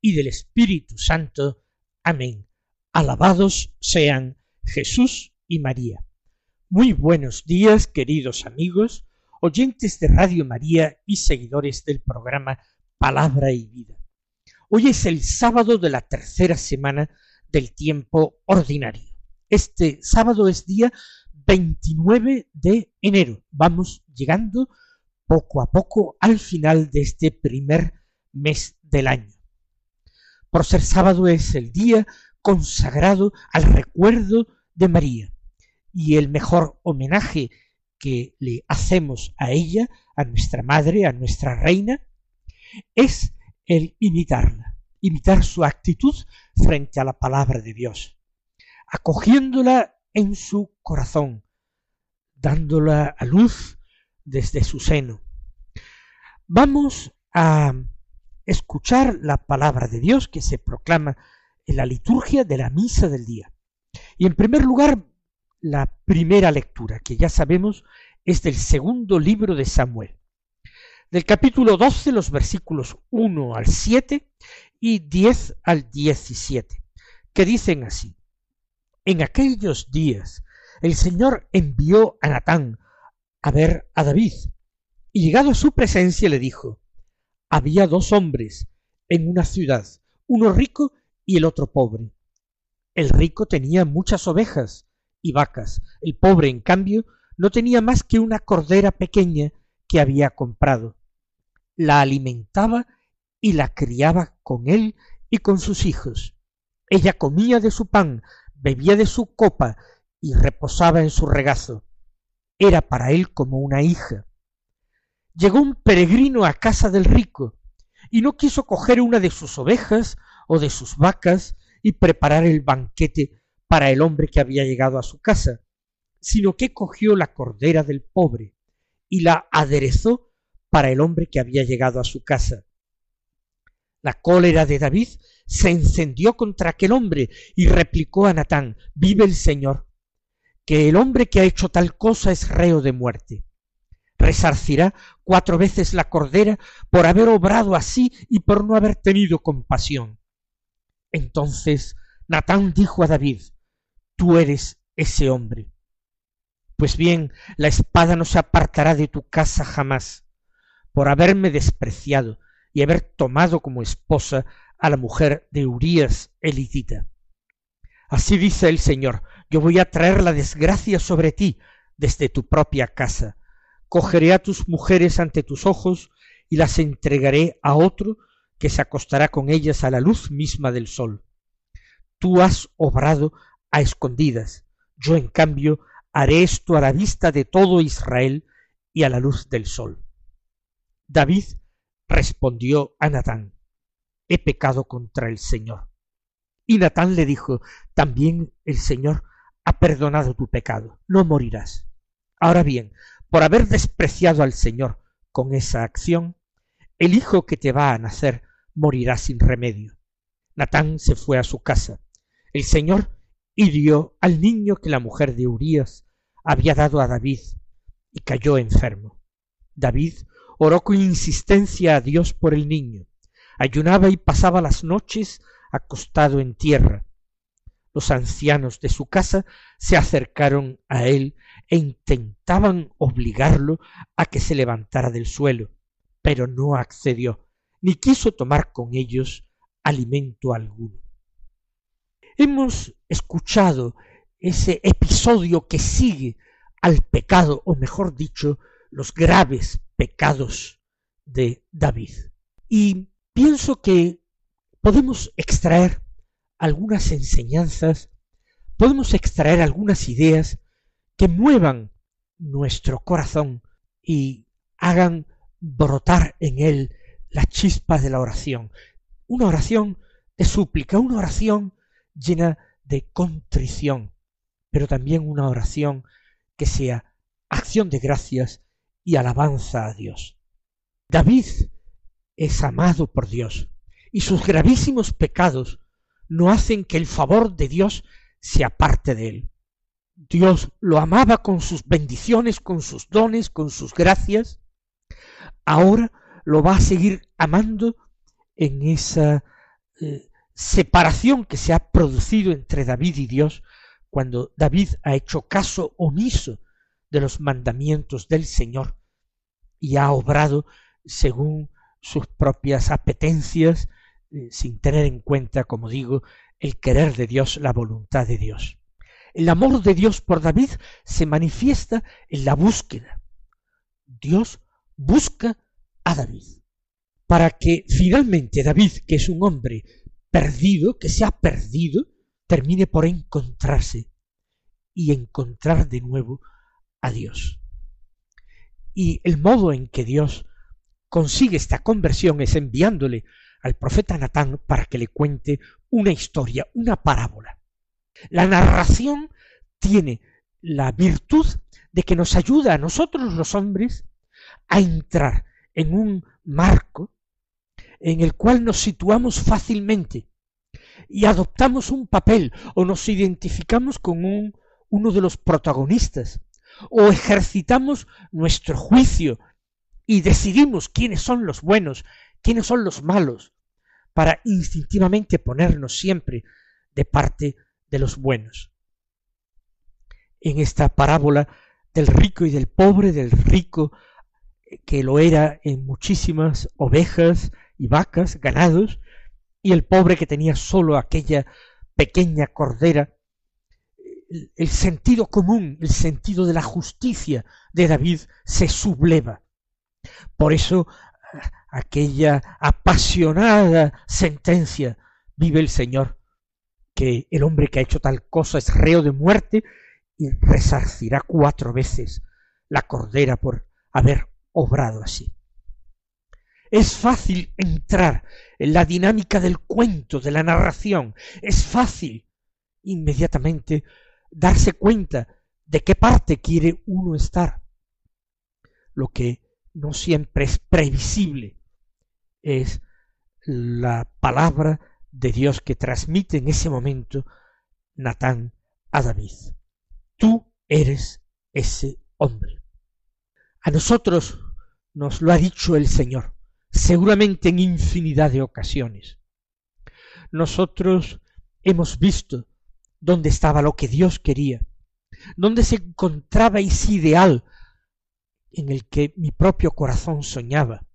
y del Espíritu Santo. Amén. Alabados sean Jesús y María. Muy buenos días, queridos amigos, oyentes de Radio María y seguidores del programa Palabra y Vida. Hoy es el sábado de la tercera semana del tiempo ordinario. Este sábado es día 29 de enero. Vamos llegando poco a poco al final de este primer mes del año. Por ser sábado es el día consagrado al recuerdo de María y el mejor homenaje que le hacemos a ella, a nuestra madre, a nuestra reina, es el imitarla, imitar su actitud frente a la palabra de Dios, acogiéndola en su corazón, dándola a luz desde su seno. Vamos a escuchar la palabra de Dios que se proclama en la liturgia de la misa del día. Y en primer lugar, la primera lectura, que ya sabemos es del segundo libro de Samuel, del capítulo 12, los versículos 1 al 7 y 10 al 17, que dicen así, En aquellos días el Señor envió a Natán a ver a David, y llegado a su presencia le dijo, había dos hombres en una ciudad, uno rico y el otro pobre. El rico tenía muchas ovejas y vacas, el pobre, en cambio, no tenía más que una cordera pequeña que había comprado. La alimentaba y la criaba con él y con sus hijos. Ella comía de su pan, bebía de su copa y reposaba en su regazo era para él como una hija. Llegó un peregrino a casa del rico, y no quiso coger una de sus ovejas o de sus vacas y preparar el banquete para el hombre que había llegado a su casa, sino que cogió la cordera del pobre y la aderezó para el hombre que había llegado a su casa. La cólera de David se encendió contra aquel hombre y replicó a Natán, vive el Señor, que el hombre que ha hecho tal cosa es reo de muerte. Resarcirá cuatro veces la cordera por haber obrado así y por no haber tenido compasión. Entonces Natán dijo a David, tú eres ese hombre. Pues bien, la espada no se apartará de tu casa jamás, por haberme despreciado y haber tomado como esposa a la mujer de Urías elitita. Así dice el Señor, yo voy a traer la desgracia sobre ti desde tu propia casa. Cogeré a tus mujeres ante tus ojos y las entregaré a otro que se acostará con ellas a la luz misma del sol. Tú has obrado a escondidas, yo en cambio haré esto a la vista de todo Israel y a la luz del sol. David respondió a Natán, he pecado contra el Señor. Y Natán le dijo, también el Señor ha perdonado tu pecado, no morirás. Ahora bien, por haber despreciado al Señor con esa acción, el hijo que te va a nacer morirá sin remedio. Natán se fue a su casa. El Señor hirió al niño que la mujer de Urías había dado a David y cayó enfermo. David oró con insistencia a Dios por el niño, ayunaba y pasaba las noches acostado en tierra. Los ancianos de su casa se acercaron a él e intentaban obligarlo a que se levantara del suelo, pero no accedió, ni quiso tomar con ellos alimento alguno. Hemos escuchado ese episodio que sigue al pecado, o mejor dicho, los graves pecados de David. Y pienso que podemos extraer algunas enseñanzas, podemos extraer algunas ideas que muevan nuestro corazón y hagan brotar en él la chispa de la oración. Una oración de súplica, una oración llena de contrición, pero también una oración que sea acción de gracias y alabanza a Dios. David es amado por Dios y sus gravísimos pecados no hacen que el favor de Dios se aparte de él. Dios lo amaba con sus bendiciones, con sus dones, con sus gracias. Ahora lo va a seguir amando en esa eh, separación que se ha producido entre David y Dios cuando David ha hecho caso omiso de los mandamientos del Señor y ha obrado según sus propias apetencias, eh, sin tener en cuenta, como digo, el querer de Dios, la voluntad de Dios. El amor de Dios por David se manifiesta en la búsqueda. Dios busca a David para que finalmente David, que es un hombre perdido, que se ha perdido, termine por encontrarse y encontrar de nuevo a Dios. Y el modo en que Dios consigue esta conversión es enviándole al profeta Natán para que le cuente una historia, una parábola. La narración tiene la virtud de que nos ayuda a nosotros los hombres a entrar en un marco en el cual nos situamos fácilmente y adoptamos un papel o nos identificamos con un, uno de los protagonistas o ejercitamos nuestro juicio y decidimos quiénes son los buenos, quiénes son los malos, para instintivamente ponernos siempre de parte de los buenos. En esta parábola del rico y del pobre, del rico que lo era en muchísimas ovejas y vacas, ganados, y el pobre que tenía sólo aquella pequeña cordera, el sentido común, el sentido de la justicia de David se subleva. Por eso aquella apasionada sentencia vive el Señor, que el hombre que ha hecho tal cosa es reo de muerte y resarcirá cuatro veces la cordera por haber obrado así. Es fácil entrar en la dinámica del cuento, de la narración. Es fácil inmediatamente darse cuenta de qué parte quiere uno estar. Lo que no siempre es previsible es la palabra de Dios que transmite en ese momento Natán a David. Tú eres ese hombre. A nosotros nos lo ha dicho el Señor seguramente en infinidad de ocasiones. Nosotros hemos visto dónde estaba lo que Dios quería, dónde se encontraba ese ideal en el que mi propio corazón soñaba,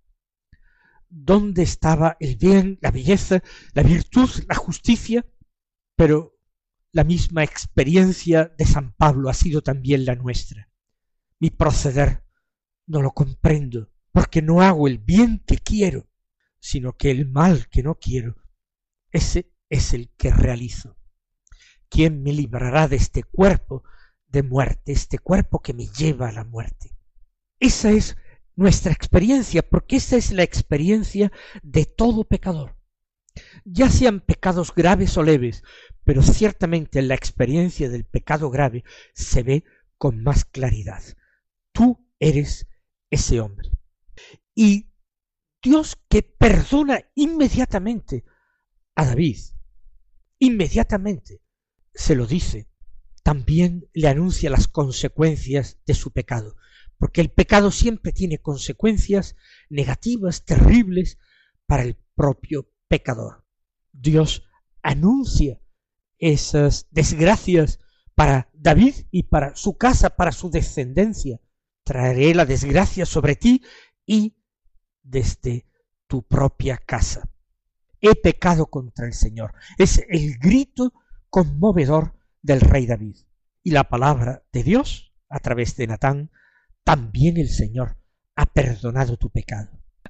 dónde estaba el bien, la belleza, la virtud, la justicia, pero la misma experiencia de San Pablo ha sido también la nuestra. Mi proceder no lo comprendo, porque no hago el bien que quiero, sino que el mal que no quiero, ese es el que realizo. ¿Quién me librará de este cuerpo de muerte, este cuerpo que me lleva a la muerte? Esa es nuestra experiencia, porque esa es la experiencia de todo pecador. Ya sean pecados graves o leves, pero ciertamente en la experiencia del pecado grave se ve con más claridad. Tú eres ese hombre. Y Dios que perdona inmediatamente a David, inmediatamente se lo dice, también le anuncia las consecuencias de su pecado, porque el pecado siempre tiene consecuencias negativas, terribles para el propio pecador. Dios anuncia esas desgracias para David y para su casa, para su descendencia. Traeré la desgracia sobre ti y desde tu propia casa. He pecado contra el Señor. Es el grito conmovedor del rey David. Y la palabra de Dios, a través de Natán, también el Señor ha perdonado tu pecado.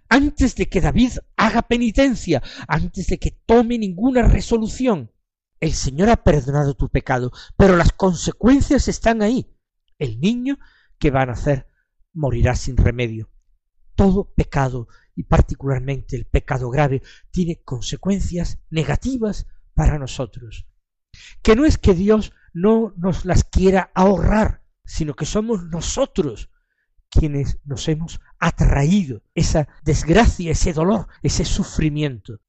Antes de que David haga penitencia, antes de que tome ninguna resolución, el Señor ha perdonado tu pecado, pero las consecuencias están ahí. El niño que va a nacer morirá sin remedio todo pecado y particularmente el pecado grave, tiene consecuencias negativas para nosotros. Que no es que Dios no nos las quiera ahorrar, sino que somos nosotros quienes nos hemos atraído esa desgracia, ese dolor, ese sufrimiento.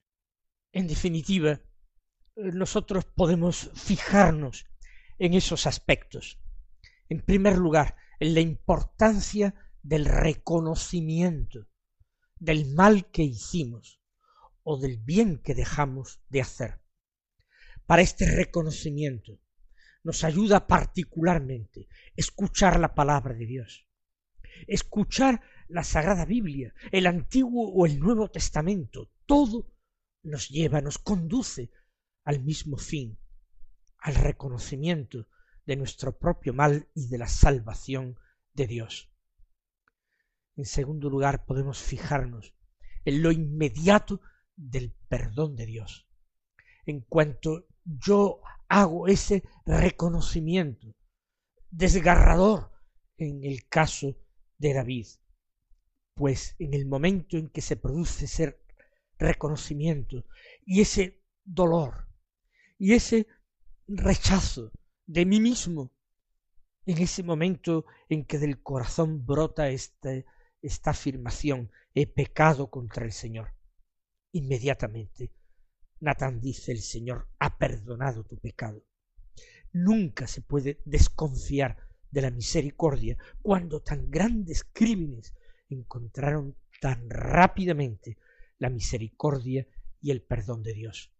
En definitiva, nosotros podemos fijarnos en esos aspectos. En primer lugar, en la importancia del reconocimiento del mal que hicimos o del bien que dejamos de hacer. Para este reconocimiento nos ayuda particularmente escuchar la palabra de Dios, escuchar la Sagrada Biblia, el Antiguo o el Nuevo Testamento, todo nos lleva, nos conduce al mismo fin, al reconocimiento de nuestro propio mal y de la salvación de Dios. En segundo lugar, podemos fijarnos en lo inmediato del perdón de Dios. En cuanto yo hago ese reconocimiento desgarrador en el caso de David, pues en el momento en que se produce ese reconocimiento y ese dolor y ese rechazo de mí mismo, en ese momento en que del corazón brota este, esta afirmación, he pecado contra el Señor. Inmediatamente, Natán dice, el Señor ha perdonado tu pecado. Nunca se puede desconfiar de la misericordia cuando tan grandes crímenes encontraron tan rápidamente la misericordia y el perdón de Dios.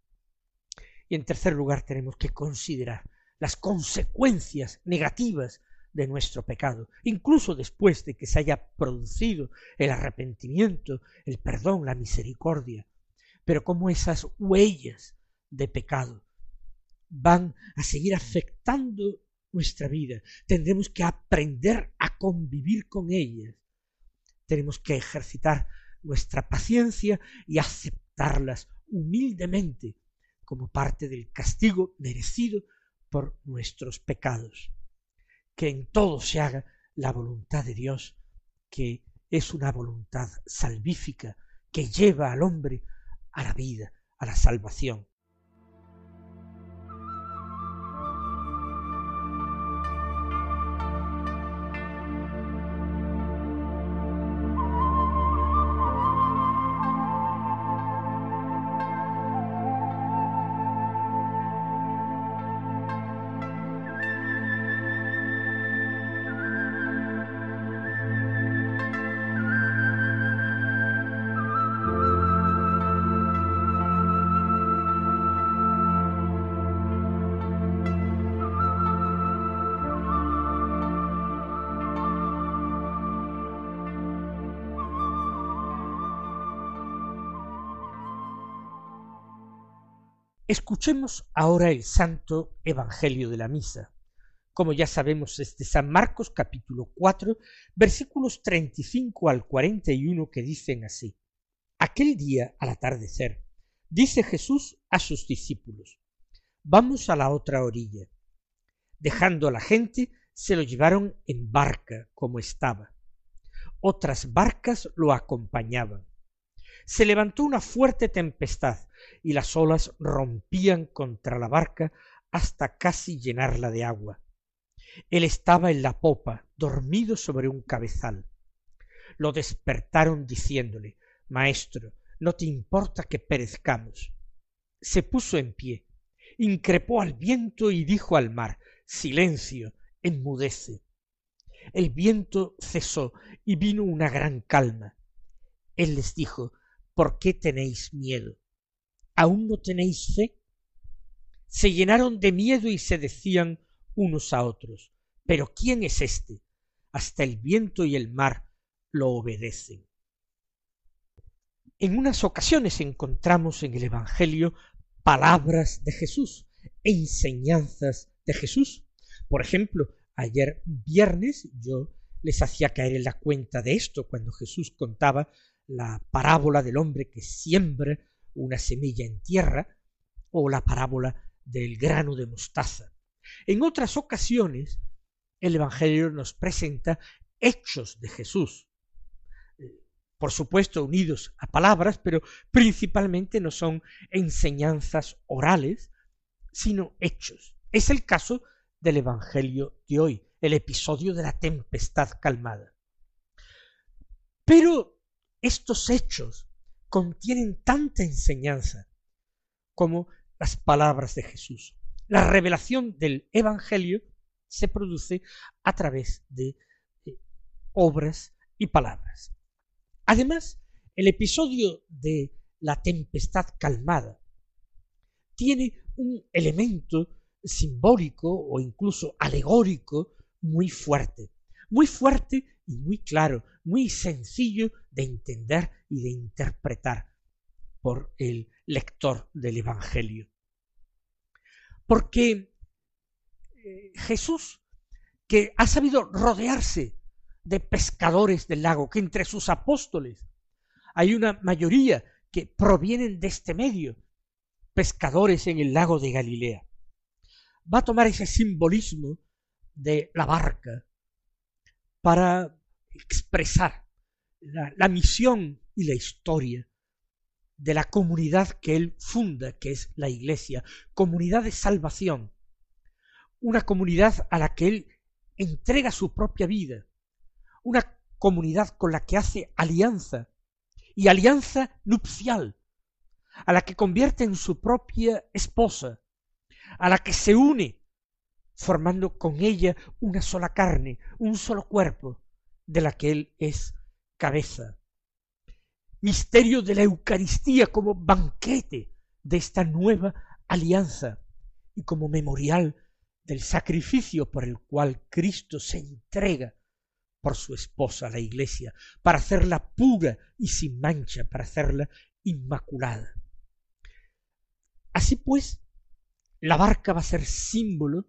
Y en tercer lugar tenemos que considerar las consecuencias negativas de nuestro pecado, incluso después de que se haya producido el arrepentimiento, el perdón, la misericordia, pero como esas huellas de pecado van a seguir afectando nuestra vida, tendremos que aprender a convivir con ellas, tenemos que ejercitar nuestra paciencia y aceptarlas humildemente como parte del castigo merecido por nuestros pecados. Que en todo se haga la voluntad de Dios, que es una voluntad salvífica, que lleva al hombre a la vida, a la salvación. Escuchemos ahora el santo Evangelio de la Misa. Como ya sabemos, es de San Marcos capítulo 4, versículos 35 al 41 que dicen así. Aquel día, al atardecer, dice Jesús a sus discípulos, Vamos a la otra orilla. Dejando a la gente, se lo llevaron en barca como estaba. Otras barcas lo acompañaban. Se levantó una fuerte tempestad y las olas rompían contra la barca hasta casi llenarla de agua. Él estaba en la popa, dormido sobre un cabezal. Lo despertaron diciéndole Maestro, no te importa que perezcamos. Se puso en pie, increpó al viento y dijo al mar Silencio, enmudece. El viento cesó y vino una gran calma. Él les dijo ¿Por qué tenéis miedo? ¿Aún no tenéis fe? Se llenaron de miedo y se decían unos a otros, pero ¿quién es éste? Hasta el viento y el mar lo obedecen. En unas ocasiones encontramos en el Evangelio palabras de Jesús, enseñanzas de Jesús. Por ejemplo, ayer viernes yo les hacía caer en la cuenta de esto cuando Jesús contaba la parábola del hombre que siembra una semilla en tierra o la parábola del grano de mostaza. En otras ocasiones, el Evangelio nos presenta hechos de Jesús, eh, por supuesto unidos a palabras, pero principalmente no son enseñanzas orales, sino hechos. Es el caso del Evangelio de hoy, el episodio de la tempestad calmada. Pero estos hechos contienen tanta enseñanza como las palabras de Jesús. La revelación del Evangelio se produce a través de obras y palabras. Además, el episodio de la tempestad calmada tiene un elemento simbólico o incluso alegórico muy fuerte, muy fuerte y muy claro, muy sencillo de entender y de interpretar por el lector del Evangelio. Porque eh, Jesús, que ha sabido rodearse de pescadores del lago, que entre sus apóstoles hay una mayoría que provienen de este medio, pescadores en el lago de Galilea, va a tomar ese simbolismo de la barca para expresar la, misión y la historia de la comunidad que él funda, que es la Iglesia, comunidad de salvación, una comunidad a la que él entrega su propia vida, una comunidad con la que hace alianza, y alianza nupcial, a la que convierte en su propia esposa, a la que se une formando con ella una sola carne, un solo cuerpo, de la que Él es cabeza. Misterio de la Eucaristía como banquete de esta nueva alianza y como memorial del sacrificio por el cual Cristo se entrega por su esposa, la Iglesia, para hacerla pura y sin mancha, para hacerla inmaculada. Así pues, la barca va a ser símbolo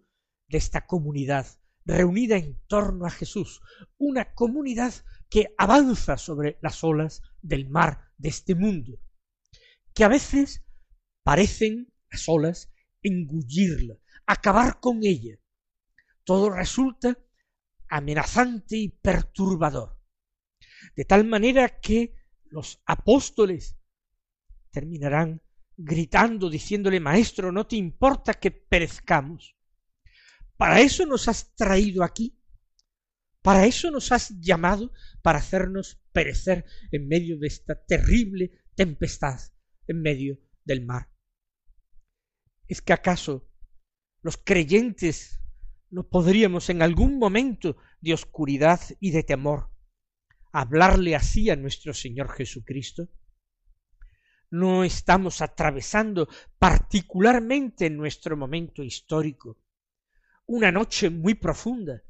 de esta comunidad reunida en torno a Jesús, una comunidad que avanza sobre las olas del mar de este mundo, que a veces parecen las olas engullirla, acabar con ella. Todo resulta amenazante y perturbador, de tal manera que los apóstoles terminarán gritando, diciéndole, Maestro, ¿no te importa que perezcamos? ¿Para eso nos has traído aquí? ¿Para eso nos has llamado? Para hacernos perecer en medio de esta terrible tempestad, en medio del mar. ¿Es que acaso los creyentes no podríamos en algún momento de oscuridad y de temor hablarle así a nuestro Señor Jesucristo? ¿No estamos atravesando particularmente en nuestro momento histórico una noche muy profunda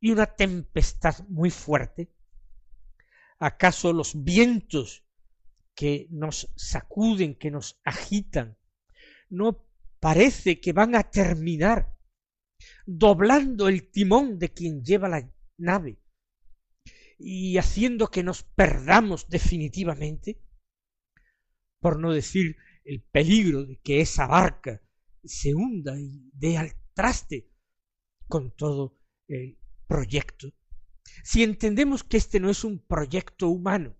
y una tempestad muy fuerte? ¿Acaso los vientos que nos sacuden, que nos agitan, no parece que van a terminar doblando el timón de quien lleva la nave y haciendo que nos perdamos definitivamente? Por no decir el peligro de que esa barca se hunda y dé al traste con todo el proyecto. Si entendemos que este no es un proyecto humano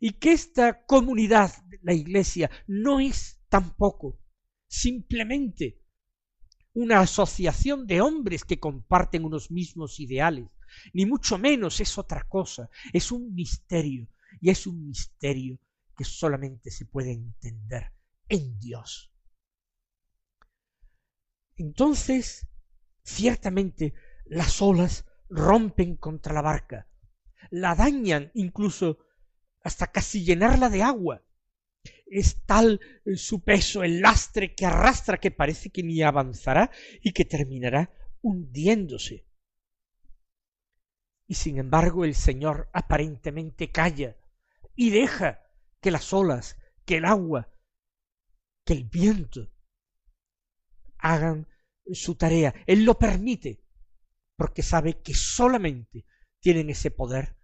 y que esta comunidad, la Iglesia, no es tampoco simplemente una asociación de hombres que comparten unos mismos ideales, ni mucho menos es otra cosa, es un misterio, y es un misterio que solamente se puede entender en Dios. Entonces, Ciertamente las olas rompen contra la barca, la dañan incluso hasta casi llenarla de agua. Es tal su peso, el lastre que arrastra que parece que ni avanzará y que terminará hundiéndose. Y sin embargo el Señor aparentemente calla y deja que las olas, que el agua, que el viento hagan su tarea. Él lo permite porque sabe que solamente tienen ese poder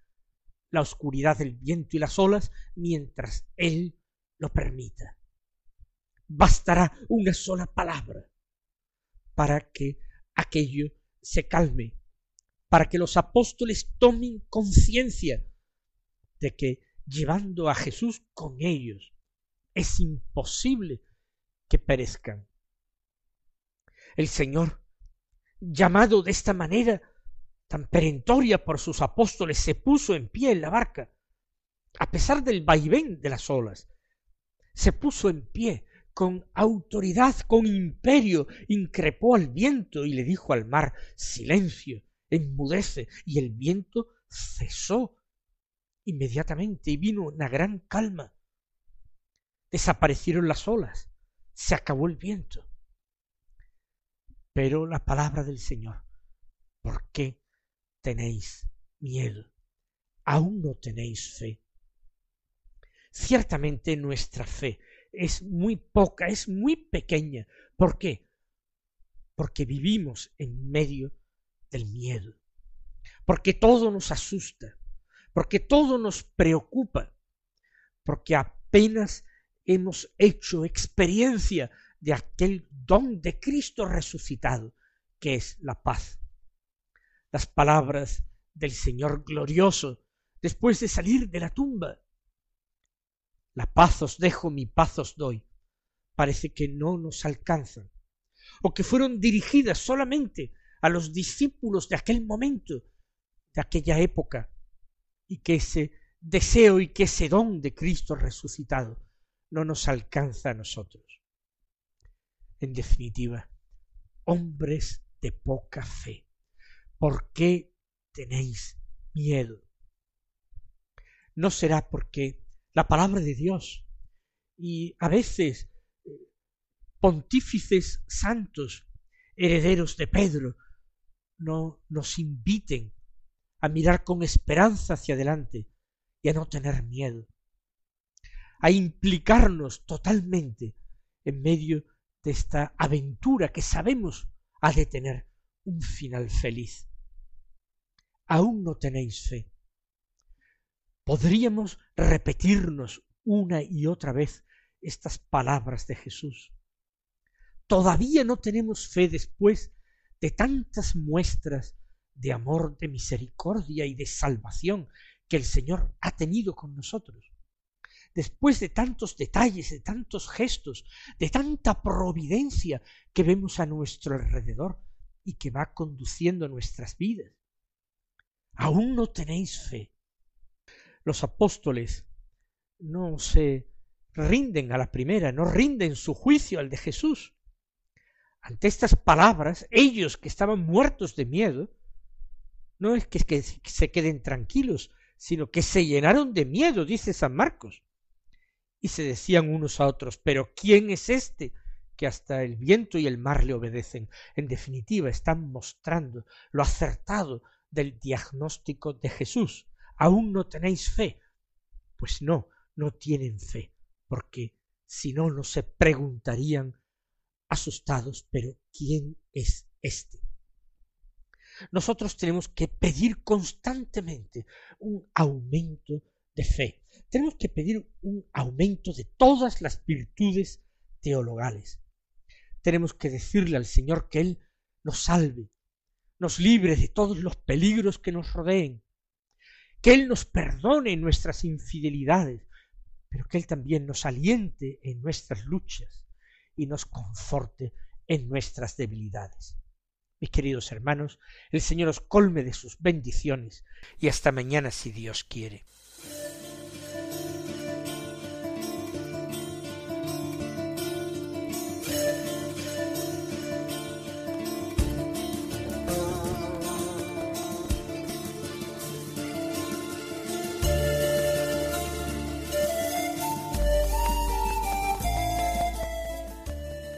la oscuridad del viento y las olas mientras Él lo permita. Bastará una sola palabra para que aquello se calme, para que los apóstoles tomen conciencia de que llevando a Jesús con ellos. Es imposible que perezcan. El Señor, llamado de esta manera tan perentoria por sus apóstoles, se puso en pie en la barca, a pesar del vaivén de las olas. Se puso en pie con autoridad, con imperio, increpó al viento y le dijo al mar, silencio, enmudece, y el viento cesó inmediatamente y vino una gran calma. Desaparecieron las olas, se acabó el viento. Pero la palabra del Señor, ¿por qué tenéis miedo? Aún no tenéis fe. Ciertamente nuestra fe es muy poca, es muy pequeña. ¿Por qué? Porque vivimos en medio del miedo, porque todo nos asusta, porque todo nos preocupa, porque apenas hemos hecho experiencia de aquel don de Cristo resucitado, que es la paz. Las palabras del Señor glorioso después de salir de la tumba. La paz os dejo, mi paz os doy. Parece que no nos alcanzan, o que fueron dirigidas solamente a los discípulos de aquel momento, de aquella época, y que ese deseo y que ese don de Cristo resucitado no nos alcanza a nosotros. En definitiva, hombres de poca fe, ¿por qué tenéis miedo? No será porque la palabra de Dios y a veces eh, pontífices santos, herederos de Pedro, no nos inviten a mirar con esperanza hacia adelante y a no tener miedo, a implicarnos totalmente en medio de esta aventura que sabemos ha de tener un final feliz. Aún no tenéis fe. Podríamos repetirnos una y otra vez estas palabras de Jesús. Todavía no tenemos fe después de tantas muestras de amor, de misericordia y de salvación que el Señor ha tenido con nosotros. Después de tantos detalles, de tantos gestos, de tanta providencia que vemos a nuestro alrededor y que va conduciendo nuestras vidas. Aún no tenéis fe. Los apóstoles no se rinden a la primera, no rinden su juicio al de Jesús. Ante estas palabras, ellos que estaban muertos de miedo, no es que, que se queden tranquilos, sino que se llenaron de miedo, dice San Marcos. Y se decían unos a otros, pero ¿quién es este que hasta el viento y el mar le obedecen? En definitiva, están mostrando lo acertado del diagnóstico de Jesús. ¿Aún no tenéis fe? Pues no, no tienen fe, porque si no, no se preguntarían asustados, pero ¿quién es este? nosotros tenemos que pedir constantemente un aumento de fe. Tenemos que pedir un aumento de todas las virtudes teologales. Tenemos que decirle al Señor que Él nos salve, nos libre de todos los peligros que nos rodeen, que Él nos perdone nuestras infidelidades, pero que Él también nos aliente en nuestras luchas y nos conforte en nuestras debilidades. Mis queridos hermanos, el Señor os colme de sus bendiciones y hasta mañana si Dios quiere.